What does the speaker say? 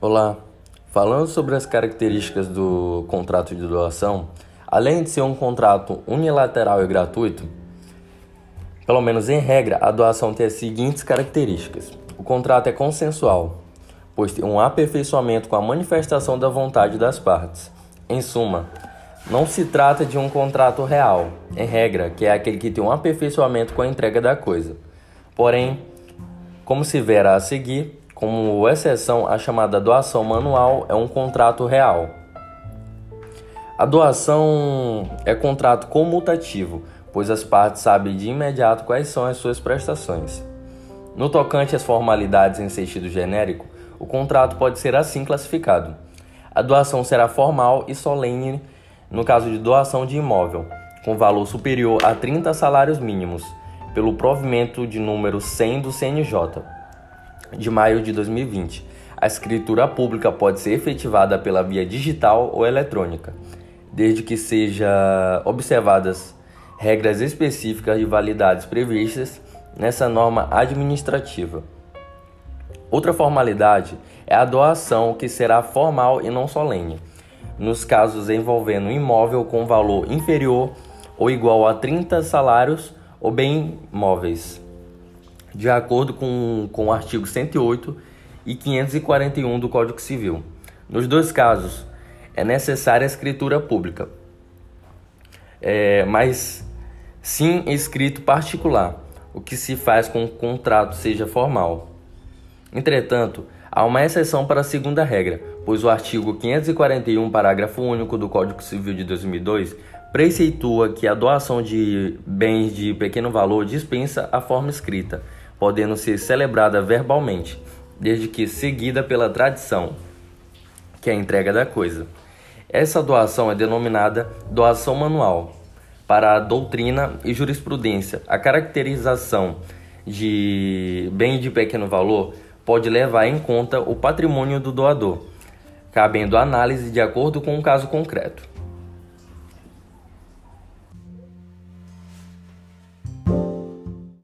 Olá, falando sobre as características do contrato de doação, além de ser um contrato unilateral e gratuito, pelo menos em regra, a doação tem as seguintes características: o contrato é consensual, pois tem um aperfeiçoamento com a manifestação da vontade das partes. Em suma, não se trata de um contrato real, em regra, que é aquele que tem um aperfeiçoamento com a entrega da coisa. Porém, como se verá a seguir, como exceção, a chamada doação manual é um contrato real. A doação é contrato comutativo, pois as partes sabem de imediato quais são as suas prestações. No tocante às formalidades em sentido genérico, o contrato pode ser assim classificado. A doação será formal e solene no caso de doação de imóvel, com valor superior a 30 salários mínimos, pelo provimento de número 100 do CNJ, de maio de 2020. A escritura pública pode ser efetivada pela via digital ou eletrônica, desde que sejam observadas regras específicas de validades previstas nessa norma administrativa. Outra formalidade é a doação, que será formal e não solene nos casos envolvendo imóvel com valor inferior ou igual a 30 salários ou bem móveis, de acordo com, com o artigo 108 e 541 do Código Civil. Nos dois casos, é necessária a escritura pública, é, mas sim escrito particular, o que se faz com que o contrato seja formal. Entretanto, há uma exceção para a segunda regra, pois o artigo 541, parágrafo único do Código Civil de 2002 preceitua que a doação de bens de pequeno valor dispensa a forma escrita, podendo ser celebrada verbalmente, desde que seguida pela tradição, que é a entrega da coisa. Essa doação é denominada doação manual. Para a doutrina e jurisprudência, a caracterização de bem de pequeno valor pode levar em conta o patrimônio do doador cabendo análise de acordo com o caso concreto.